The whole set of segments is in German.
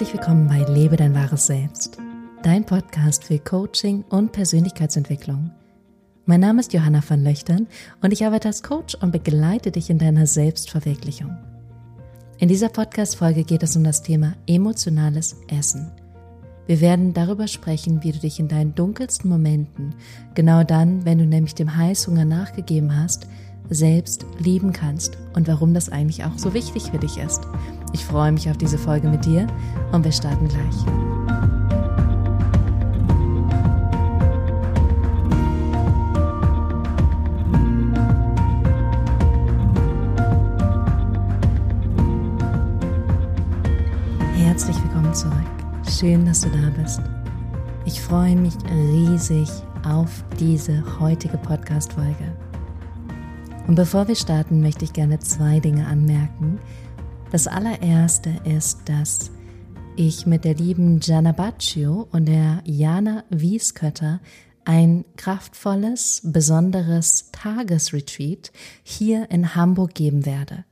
Herzlich willkommen bei Lebe dein wahres Selbst, dein Podcast für Coaching und Persönlichkeitsentwicklung. Mein Name ist Johanna van Löchtern und ich arbeite als Coach und begleite dich in deiner Selbstverwirklichung. In dieser Podcast-Folge geht es um das Thema emotionales Essen. Wir werden darüber sprechen, wie du dich in deinen dunkelsten Momenten, genau dann, wenn du nämlich dem Heißhunger nachgegeben hast, selbst lieben kannst und warum das eigentlich auch so wichtig für dich ist. Ich freue mich auf diese Folge mit dir und wir starten gleich. Herzlich willkommen zurück. Schön, dass du da bist. Ich freue mich riesig auf diese heutige Podcast-Folge. Und bevor wir starten, möchte ich gerne zwei Dinge anmerken. Das allererste ist, dass ich mit der lieben Gianna Baccio und der Jana Wieskötter ein kraftvolles, besonderes Tagesretreat hier in Hamburg geben werde.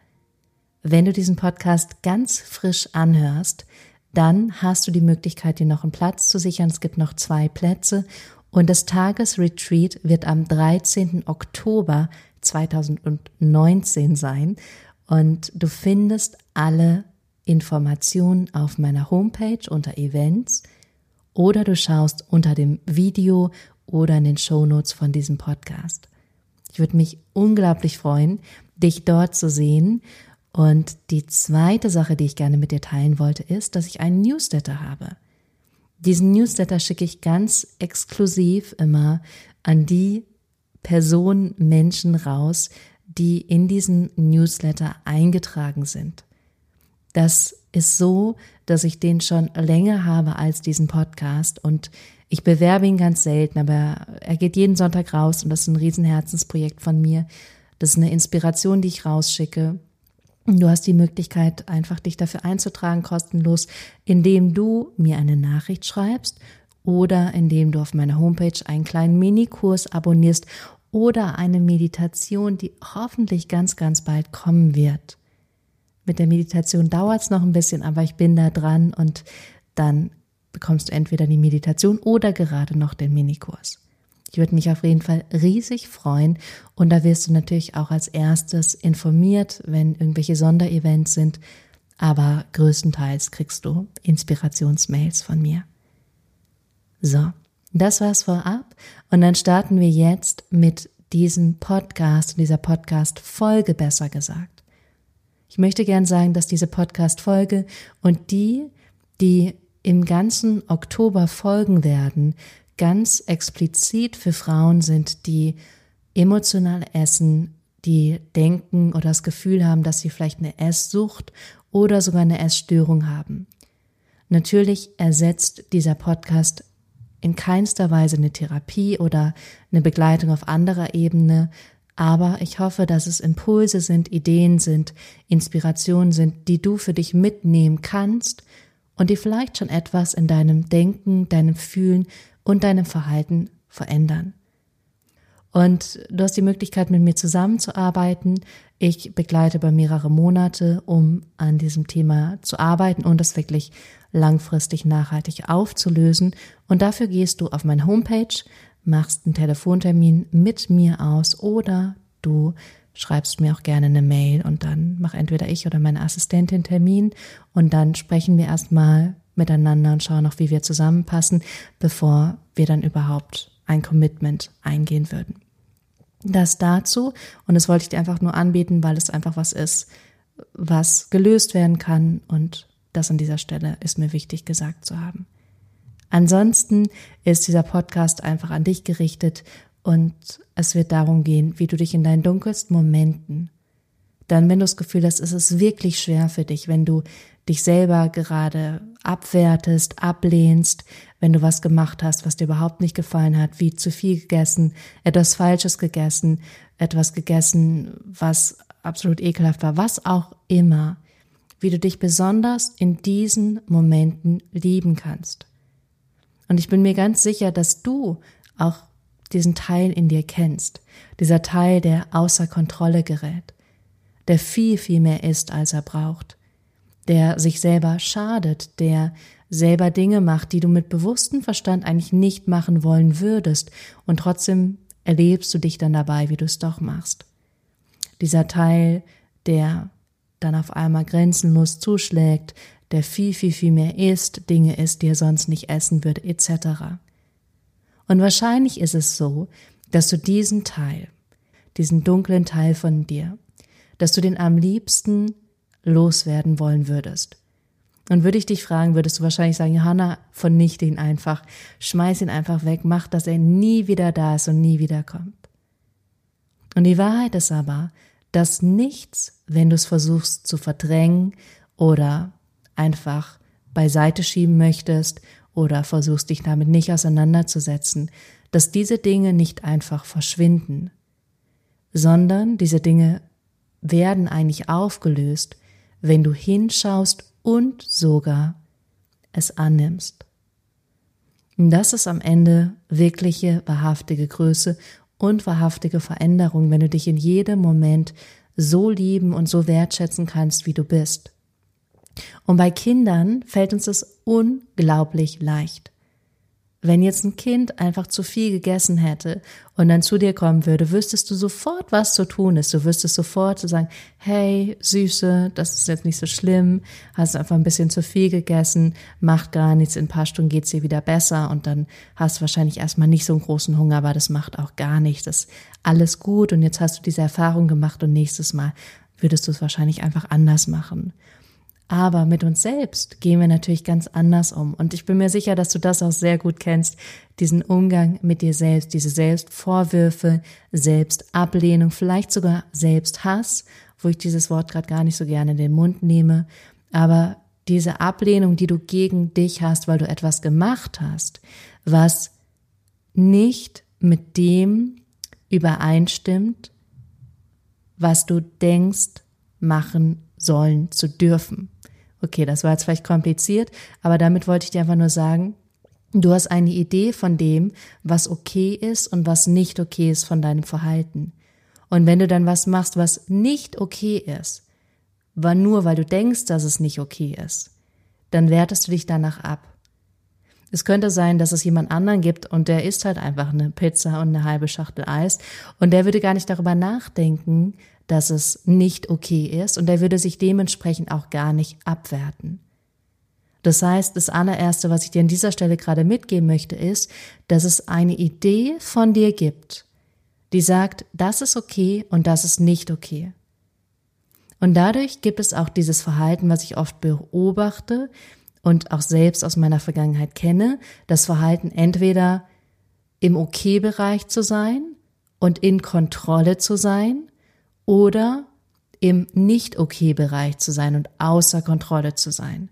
Wenn du diesen Podcast ganz frisch anhörst, dann hast du die Möglichkeit, dir noch einen Platz zu sichern. Es gibt noch zwei Plätze und das Tagesretreat wird am 13. Oktober 2019 sein. Und du findest alle Informationen auf meiner Homepage unter Events oder du schaust unter dem Video oder in den Shownotes von diesem Podcast. Ich würde mich unglaublich freuen, dich dort zu sehen. Und die zweite Sache, die ich gerne mit dir teilen wollte, ist, dass ich einen Newsletter habe. Diesen Newsletter schicke ich ganz exklusiv immer an die Personen, Menschen raus, die in diesen Newsletter eingetragen sind. Das ist so, dass ich den schon länger habe als diesen Podcast und ich bewerbe ihn ganz selten, aber er geht jeden Sonntag raus und das ist ein Riesenherzensprojekt von mir. Das ist eine Inspiration, die ich rausschicke. Du hast die Möglichkeit, einfach dich dafür einzutragen, kostenlos, indem du mir eine Nachricht schreibst oder indem du auf meiner Homepage einen kleinen Minikurs abonnierst oder eine Meditation, die hoffentlich ganz, ganz bald kommen wird. Mit der Meditation dauert es noch ein bisschen, aber ich bin da dran und dann bekommst du entweder die Meditation oder gerade noch den Minikurs. Ich würde mich auf jeden Fall riesig freuen und da wirst du natürlich auch als erstes informiert, wenn irgendwelche Sonderevents sind, aber größtenteils kriegst du Inspirationsmails von mir. So, das war's vorab. Und dann starten wir jetzt mit diesem Podcast, dieser Podcast-Folge besser gesagt. Ich möchte gern sagen, dass diese Podcast-Folge und die, die im ganzen Oktober folgen werden, ganz explizit für Frauen sind, die emotional essen, die denken oder das Gefühl haben, dass sie vielleicht eine Esssucht oder sogar eine Essstörung haben. Natürlich ersetzt dieser Podcast in keinster Weise eine Therapie oder eine Begleitung auf anderer Ebene, aber ich hoffe, dass es Impulse sind, Ideen sind, Inspirationen sind, die du für dich mitnehmen kannst und die vielleicht schon etwas in deinem Denken, deinem Fühlen und deinem Verhalten verändern. Und du hast die Möglichkeit, mit mir zusammenzuarbeiten. Ich begleite über mehrere Monate, um an diesem Thema zu arbeiten und das wirklich langfristig nachhaltig aufzulösen. Und dafür gehst du auf meine Homepage, machst einen Telefontermin mit mir aus oder du schreibst mir auch gerne eine Mail und dann mach entweder ich oder meine Assistentin Termin und dann sprechen wir erstmal miteinander und schauen auch, wie wir zusammenpassen, bevor wir dann überhaupt ein Commitment eingehen würden. Das dazu. Und das wollte ich dir einfach nur anbieten, weil es einfach was ist, was gelöst werden kann. Und das an dieser Stelle ist mir wichtig gesagt zu haben. Ansonsten ist dieser Podcast einfach an dich gerichtet. Und es wird darum gehen, wie du dich in deinen dunkelsten Momenten, dann wenn du das Gefühl hast, es ist wirklich schwer für dich, wenn du dich selber gerade abwertest, ablehnst, wenn du was gemacht hast, was dir überhaupt nicht gefallen hat, wie zu viel gegessen, etwas Falsches gegessen, etwas gegessen, was absolut ekelhaft war, was auch immer, wie du dich besonders in diesen Momenten lieben kannst. Und ich bin mir ganz sicher, dass du auch diesen Teil in dir kennst, dieser Teil, der außer Kontrolle gerät, der viel, viel mehr ist, als er braucht, der sich selber schadet, der selber Dinge macht, die du mit bewusstem Verstand eigentlich nicht machen wollen würdest, und trotzdem erlebst du dich dann dabei, wie du es doch machst. Dieser Teil, der dann auf einmal grenzenlos zuschlägt, der viel, viel, viel mehr isst, Dinge isst, die er sonst nicht essen würde, etc. Und wahrscheinlich ist es so, dass du diesen Teil, diesen dunklen Teil von dir, dass du den am liebsten loswerden wollen würdest. Und würde ich dich fragen, würdest du wahrscheinlich sagen, Johanna, vernichte ihn einfach, schmeiß ihn einfach weg, mach, dass er nie wieder da ist und nie wieder kommt. Und die Wahrheit ist aber, dass nichts, wenn du es versuchst zu verdrängen oder einfach beiseite schieben möchtest oder versuchst dich damit nicht auseinanderzusetzen, dass diese Dinge nicht einfach verschwinden, sondern diese Dinge werden eigentlich aufgelöst, wenn du hinschaust und sogar es annimmst. Und das ist am Ende wirkliche, wahrhaftige Größe und wahrhaftige Veränderung, wenn du dich in jedem Moment so lieben und so wertschätzen kannst, wie du bist. Und bei Kindern fällt uns das unglaublich leicht. Wenn jetzt ein Kind einfach zu viel gegessen hätte und dann zu dir kommen würde, wüsstest du sofort, was zu tun ist. Du wüsstest sofort zu sagen, hey, Süße, das ist jetzt nicht so schlimm, hast einfach ein bisschen zu viel gegessen, macht gar nichts, in ein paar Stunden geht's dir wieder besser und dann hast du wahrscheinlich erstmal nicht so einen großen Hunger, aber das macht auch gar nichts. Das ist alles gut und jetzt hast du diese Erfahrung gemacht und nächstes Mal würdest du es wahrscheinlich einfach anders machen. Aber mit uns selbst gehen wir natürlich ganz anders um. Und ich bin mir sicher, dass du das auch sehr gut kennst, diesen Umgang mit dir selbst, diese Selbstvorwürfe, Selbstablehnung, vielleicht sogar Selbsthass, wo ich dieses Wort gerade gar nicht so gerne in den Mund nehme. Aber diese Ablehnung, die du gegen dich hast, weil du etwas gemacht hast, was nicht mit dem übereinstimmt, was du denkst, machen sollen zu dürfen. Okay, das war jetzt vielleicht kompliziert, aber damit wollte ich dir einfach nur sagen, du hast eine Idee von dem, was okay ist und was nicht okay ist von deinem Verhalten. Und wenn du dann was machst, was nicht okay ist, war nur weil du denkst, dass es nicht okay ist, dann wertest du dich danach ab. Es könnte sein, dass es jemand anderen gibt und der isst halt einfach eine Pizza und eine halbe Schachtel Eis und der würde gar nicht darüber nachdenken, dass es nicht okay ist und er würde sich dementsprechend auch gar nicht abwerten. Das heißt, das allererste, was ich dir an dieser Stelle gerade mitgeben möchte, ist, dass es eine Idee von dir gibt, die sagt, das ist okay und das ist nicht okay. Und dadurch gibt es auch dieses Verhalten, was ich oft beobachte und auch selbst aus meiner Vergangenheit kenne, das Verhalten entweder im Okay-Bereich zu sein und in Kontrolle zu sein oder im Nicht-Okay-Bereich zu sein und außer Kontrolle zu sein.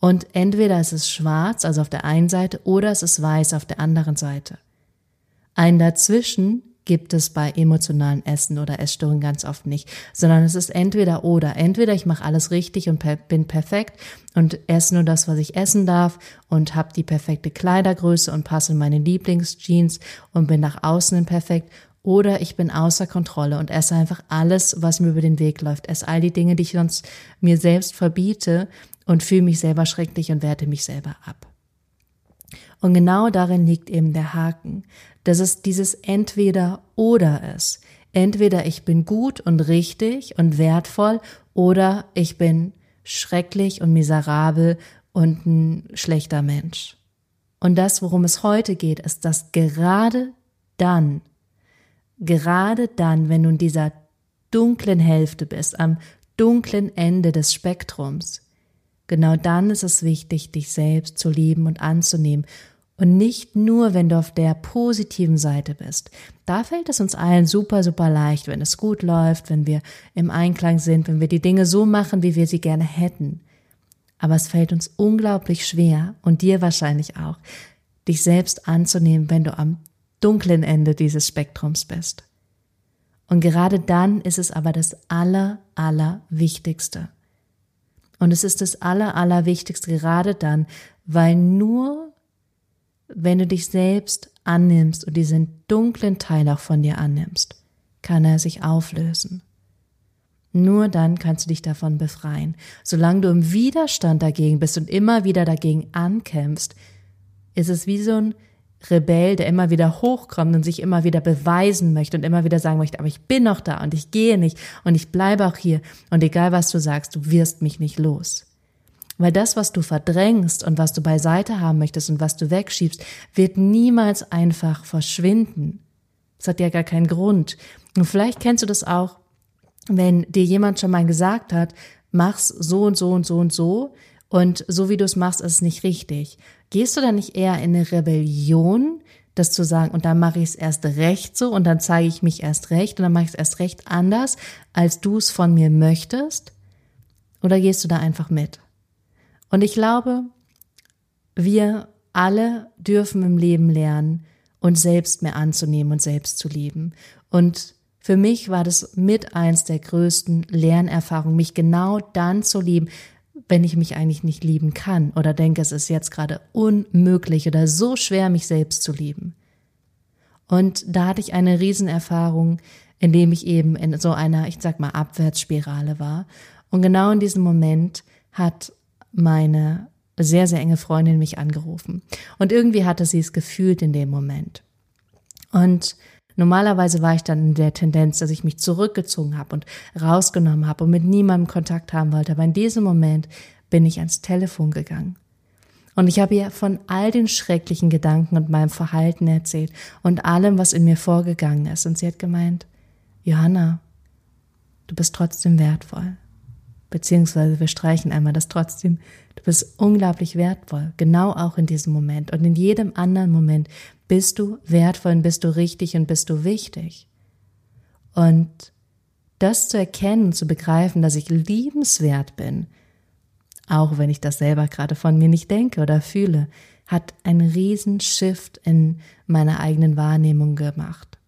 Und entweder ist es schwarz, also auf der einen Seite, oder es ist weiß auf der anderen Seite. Ein dazwischen gibt es bei emotionalen Essen oder Essstörungen ganz oft nicht, sondern es ist entweder oder. Entweder ich mache alles richtig und per bin perfekt und esse nur das, was ich essen darf und habe die perfekte Kleidergröße und passe in meine Lieblingsjeans und bin nach außen perfekt oder ich bin außer Kontrolle und esse einfach alles, was mir über den Weg läuft. Esse all die Dinge, die ich sonst mir selbst verbiete und fühle mich selber schrecklich und werte mich selber ab. Und genau darin liegt eben der Haken, dass es dieses entweder oder ist. Entweder ich bin gut und richtig und wertvoll oder ich bin schrecklich und miserabel und ein schlechter Mensch. Und das, worum es heute geht, ist, dass gerade dann, Gerade dann, wenn du in dieser dunklen Hälfte bist, am dunklen Ende des Spektrums, genau dann ist es wichtig, dich selbst zu lieben und anzunehmen. Und nicht nur, wenn du auf der positiven Seite bist. Da fällt es uns allen super, super leicht, wenn es gut läuft, wenn wir im Einklang sind, wenn wir die Dinge so machen, wie wir sie gerne hätten. Aber es fällt uns unglaublich schwer und dir wahrscheinlich auch, dich selbst anzunehmen, wenn du am dunklen Ende dieses Spektrums bist. Und gerade dann ist es aber das Aller, Allerwichtigste. Und es ist das Aller, Allerwichtigste gerade dann, weil nur wenn du dich selbst annimmst und diesen dunklen Teil auch von dir annimmst, kann er sich auflösen. Nur dann kannst du dich davon befreien. Solange du im Widerstand dagegen bist und immer wieder dagegen ankämpfst, ist es wie so ein Rebell, der immer wieder hochkommt und sich immer wieder beweisen möchte und immer wieder sagen möchte, aber ich bin noch da und ich gehe nicht und ich bleibe auch hier und egal was du sagst, du wirst mich nicht los. Weil das, was du verdrängst und was du beiseite haben möchtest und was du wegschiebst, wird niemals einfach verschwinden. Das hat ja gar keinen Grund. Und vielleicht kennst du das auch, wenn dir jemand schon mal gesagt hat, mach's so und so und so und so und so wie du es machst, ist es nicht richtig. Gehst du dann nicht eher in eine Rebellion, das zu sagen, und dann mache ich es erst recht so und dann zeige ich mich erst recht und dann mache ich es erst recht anders, als du es von mir möchtest? Oder gehst du da einfach mit? Und ich glaube, wir alle dürfen im Leben lernen, uns selbst mehr anzunehmen und selbst zu lieben. Und für mich war das mit eins der größten Lernerfahrungen, mich genau dann zu lieben, wenn ich mich eigentlich nicht lieben kann oder denke, es ist jetzt gerade unmöglich oder so schwer, mich selbst zu lieben. Und da hatte ich eine Riesenerfahrung, indem ich eben in so einer, ich sag mal, Abwärtsspirale war. Und genau in diesem Moment hat meine sehr, sehr enge Freundin mich angerufen. Und irgendwie hatte sie es gefühlt in dem Moment. Und normalerweise war ich dann in der Tendenz, dass ich mich zurückgezogen habe und rausgenommen habe und mit niemandem Kontakt haben wollte. Aber in diesem Moment bin ich ans Telefon gegangen. Und ich habe ihr von all den schrecklichen Gedanken und meinem Verhalten erzählt und allem, was in mir vorgegangen ist. Und sie hat gemeint, Johanna, du bist trotzdem wertvoll. Beziehungsweise wir streichen einmal das trotzdem. Du bist unglaublich wertvoll, genau auch in diesem Moment. Und in jedem anderen Moment bist du wertvoll und bist du richtig und bist du wichtig. Und das zu erkennen, zu begreifen, dass ich liebenswert bin, auch wenn ich das selber gerade von mir nicht denke oder fühle, hat einen riesen Shift in meiner eigenen Wahrnehmung gemacht.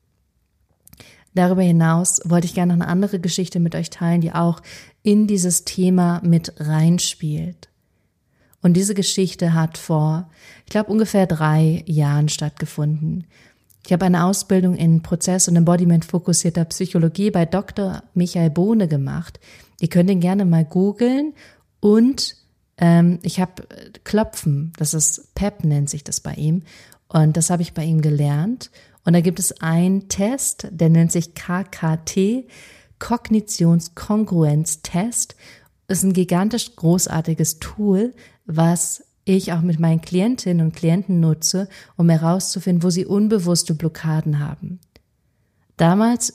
Darüber hinaus wollte ich gerne noch eine andere Geschichte mit euch teilen, die auch in dieses Thema mit reinspielt. Und diese Geschichte hat vor, ich glaube, ungefähr drei Jahren stattgefunden. Ich habe eine Ausbildung in Prozess- und Embodiment fokussierter Psychologie bei Dr. Michael Bohne gemacht. Ihr könnt ihn gerne mal googeln und ähm, ich habe Klopfen, das ist PEP nennt sich das bei ihm und das habe ich bei ihm gelernt und da gibt es einen Test, der nennt sich KKT, Kognitionskongruenz-Test. Ist ein gigantisch großartiges Tool, was ich auch mit meinen Klientinnen und Klienten nutze, um herauszufinden, wo sie unbewusste Blockaden haben. Damals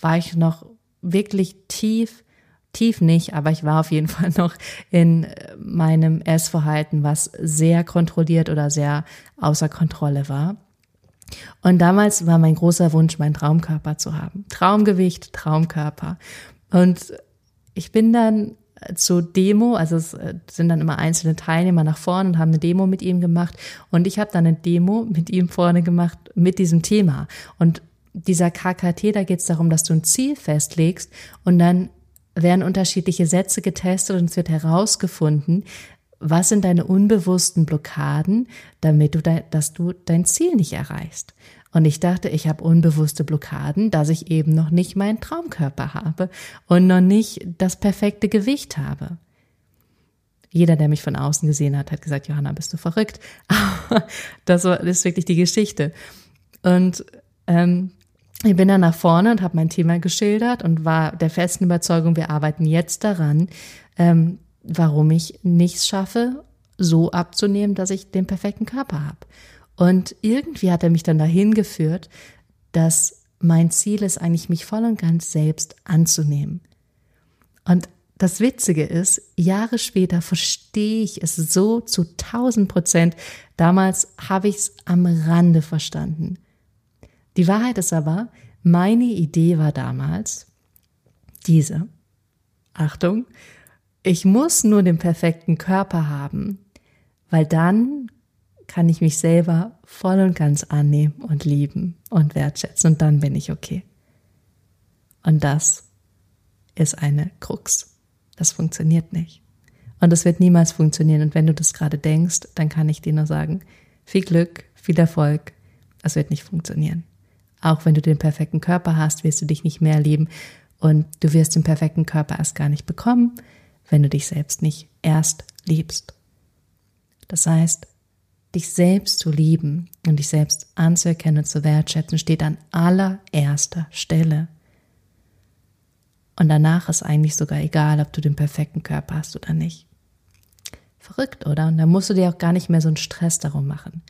war ich noch wirklich tief, tief nicht, aber ich war auf jeden Fall noch in meinem Essverhalten, was sehr kontrolliert oder sehr außer Kontrolle war. Und damals war mein großer Wunsch, meinen Traumkörper zu haben. Traumgewicht, Traumkörper. Und ich bin dann zur Demo, also es äh, sind dann immer einzelne Teilnehmer nach vorne und haben eine Demo mit ihm gemacht. Und ich habe dann eine Demo mit ihm vorne gemacht mit diesem Thema. Und dieser KKT, da geht es darum, dass du ein Ziel festlegst und dann werden unterschiedliche Sätze getestet und es wird herausgefunden, was sind deine unbewussten Blockaden, damit du, de, dass du dein Ziel nicht erreichst? Und ich dachte, ich habe unbewusste Blockaden, dass ich eben noch nicht meinen Traumkörper habe und noch nicht das perfekte Gewicht habe. Jeder, der mich von außen gesehen hat, hat gesagt, Johanna, bist du verrückt. Das ist wirklich die Geschichte. Und ähm, ich bin dann nach vorne und habe mein Thema geschildert und war der festen Überzeugung, wir arbeiten jetzt daran, ähm, warum ich nichts schaffe, so abzunehmen, dass ich den perfekten Körper habe. Und irgendwie hat er mich dann dahin geführt, dass mein Ziel ist eigentlich, mich voll und ganz selbst anzunehmen. Und das Witzige ist, Jahre später verstehe ich es so zu tausend Prozent. Damals habe ich es am Rande verstanden. Die Wahrheit ist aber, meine Idee war damals diese. Achtung, ich muss nur den perfekten Körper haben, weil dann kann ich mich selber voll und ganz annehmen und lieben und wertschätzen und dann bin ich okay. Und das ist eine Krux. Das funktioniert nicht. Und das wird niemals funktionieren. Und wenn du das gerade denkst, dann kann ich dir nur sagen, viel Glück, viel Erfolg. Das wird nicht funktionieren. Auch wenn du den perfekten Körper hast, wirst du dich nicht mehr lieben Und du wirst den perfekten Körper erst gar nicht bekommen, wenn du dich selbst nicht erst liebst. Das heißt, dich selbst zu lieben und dich selbst anzuerkennen und zu wertschätzen, steht an allererster Stelle. Und danach ist eigentlich sogar egal, ob du den perfekten Körper hast oder nicht. Verrückt, oder? Und da musst du dir auch gar nicht mehr so einen Stress darum machen.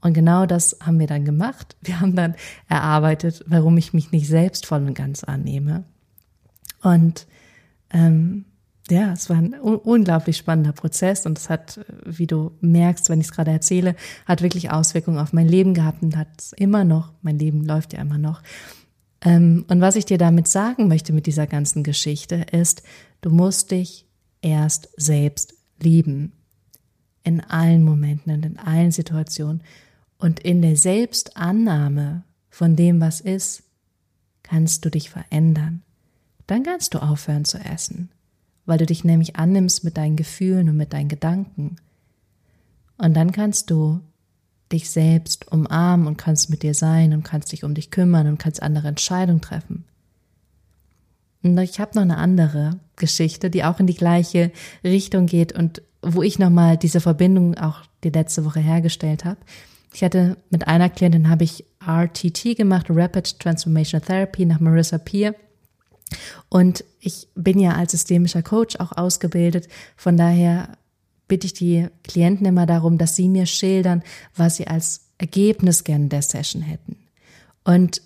Und genau das haben wir dann gemacht. Wir haben dann erarbeitet, warum ich mich nicht selbst voll und ganz annehme. Und ähm, ja, es war ein unglaublich spannender Prozess und es hat, wie du merkst, wenn ich es gerade erzähle, hat wirklich Auswirkungen auf mein Leben gehabt und hat es immer noch. Mein Leben läuft ja immer noch. Ähm, und was ich dir damit sagen möchte mit dieser ganzen Geschichte ist, du musst dich erst selbst lieben. In allen Momenten und in allen Situationen. Und in der Selbstannahme von dem, was ist, kannst du dich verändern. Dann kannst du aufhören zu essen weil du dich nämlich annimmst mit deinen Gefühlen und mit deinen Gedanken. Und dann kannst du dich selbst umarmen und kannst mit dir sein und kannst dich um dich kümmern und kannst andere Entscheidungen treffen. Und ich habe noch eine andere Geschichte, die auch in die gleiche Richtung geht und wo ich nochmal diese Verbindung auch die letzte Woche hergestellt habe. Ich hatte mit einer Klientin habe ich RTT gemacht, Rapid Transformation Therapy nach Marissa Peer. Und ich bin ja als systemischer Coach auch ausgebildet. Von daher bitte ich die Klienten immer darum, dass sie mir schildern, was sie als Ergebnis gerne der Session hätten. Und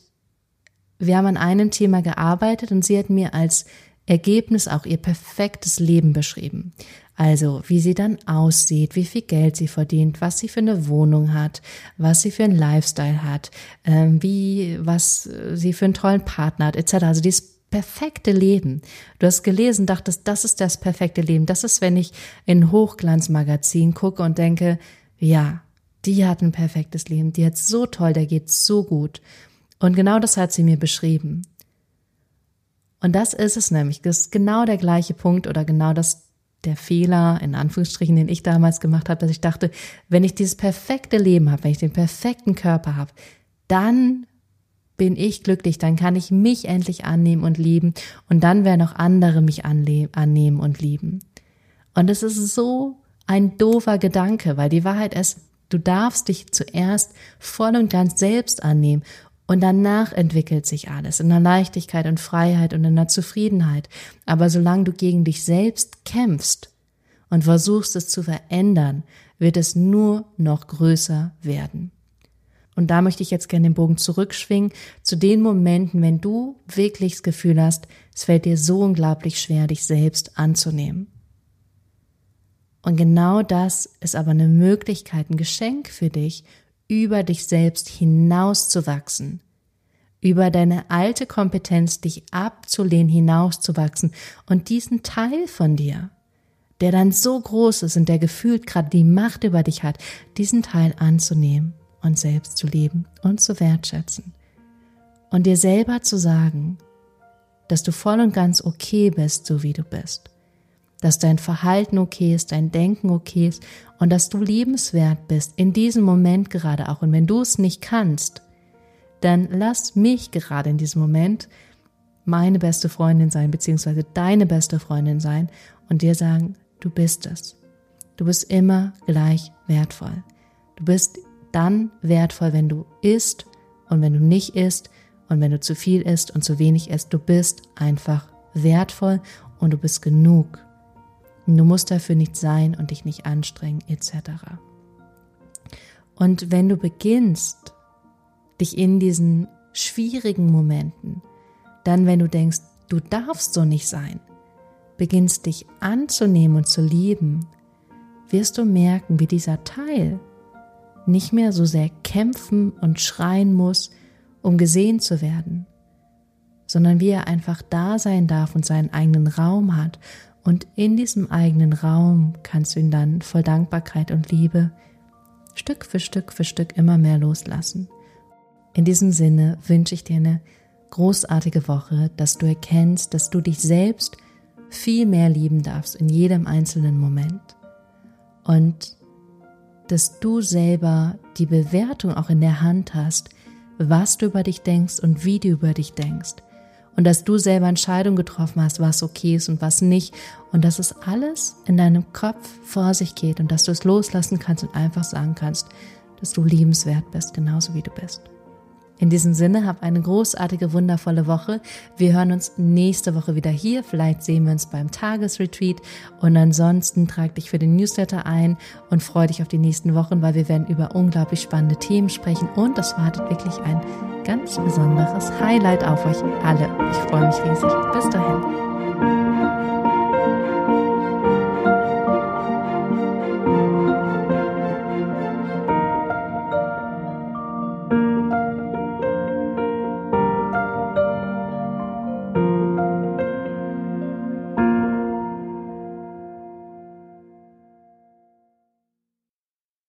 wir haben an einem Thema gearbeitet und sie hat mir als Ergebnis auch ihr perfektes Leben beschrieben. Also, wie sie dann aussieht, wie viel Geld sie verdient, was sie für eine Wohnung hat, was sie für einen Lifestyle hat, ähm, wie, was sie für einen tollen Partner hat, etc. Also, dieses perfekte Leben. Du hast gelesen, dachtest, das ist das perfekte Leben. Das ist, wenn ich in Hochglanzmagazin gucke und denke, ja, die hat ein perfektes Leben, die hat so toll, der geht so gut. Und genau das hat sie mir beschrieben. Und das ist es nämlich, das ist genau der gleiche Punkt oder genau das der Fehler, in Anführungsstrichen, den ich damals gemacht habe, dass ich dachte, wenn ich dieses perfekte Leben habe, wenn ich den perfekten Körper habe, dann bin ich glücklich, dann kann ich mich endlich annehmen und lieben und dann werden auch andere mich annehmen und lieben. Und es ist so ein doofer Gedanke, weil die Wahrheit ist, du darfst dich zuerst voll und ganz selbst annehmen und danach entwickelt sich alles in der Leichtigkeit und Freiheit und in der Zufriedenheit. Aber solange du gegen dich selbst kämpfst und versuchst es zu verändern, wird es nur noch größer werden. Und da möchte ich jetzt gerne den Bogen zurückschwingen zu den Momenten, wenn du wirklich das Gefühl hast, es fällt dir so unglaublich schwer, dich selbst anzunehmen. Und genau das ist aber eine Möglichkeit, ein Geschenk für dich, über dich selbst hinauszuwachsen, über deine alte Kompetenz, dich abzulehnen, hinauszuwachsen und diesen Teil von dir, der dann so groß ist und der gefühlt gerade die Macht über dich hat, diesen Teil anzunehmen und selbst zu lieben und zu wertschätzen. Und dir selber zu sagen, dass du voll und ganz okay bist, so wie du bist. Dass dein Verhalten okay ist, dein Denken okay ist und dass du liebenswert bist in diesem Moment gerade auch. Und wenn du es nicht kannst, dann lass mich gerade in diesem Moment meine beste Freundin sein, beziehungsweise deine beste Freundin sein und dir sagen, du bist es. Du bist immer gleich wertvoll. Du bist dann wertvoll, wenn du isst und wenn du nicht isst und wenn du zu viel isst und zu wenig isst. Du bist einfach wertvoll und du bist genug. Du musst dafür nicht sein und dich nicht anstrengen etc. Und wenn du beginnst, dich in diesen schwierigen Momenten, dann wenn du denkst, du darfst so nicht sein, beginnst dich anzunehmen und zu lieben, wirst du merken, wie dieser Teil, nicht mehr so sehr kämpfen und schreien muss, um gesehen zu werden, sondern wie er einfach da sein darf und seinen eigenen Raum hat. Und in diesem eigenen Raum kannst du ihn dann voll Dankbarkeit und Liebe Stück für Stück für Stück immer mehr loslassen. In diesem Sinne wünsche ich dir eine großartige Woche, dass du erkennst, dass du dich selbst viel mehr lieben darfst in jedem einzelnen Moment und dass du selber die Bewertung auch in der Hand hast, was du über dich denkst und wie du über dich denkst. und dass du selber Entscheidungen getroffen hast, was okay ist und was nicht und dass es alles in deinem Kopf vor sich geht und dass du es loslassen kannst und einfach sagen kannst, dass du liebenswert bist, genauso wie du bist. In diesem Sinne, hab eine großartige, wundervolle Woche. Wir hören uns nächste Woche wieder hier. Vielleicht sehen wir uns beim Tagesretreat. Und ansonsten trag dich für den Newsletter ein und freue dich auf die nächsten Wochen, weil wir werden über unglaublich spannende Themen sprechen. Und es wartet wirklich ein ganz besonderes Highlight auf euch alle. Ich freue mich riesig. Bis dahin.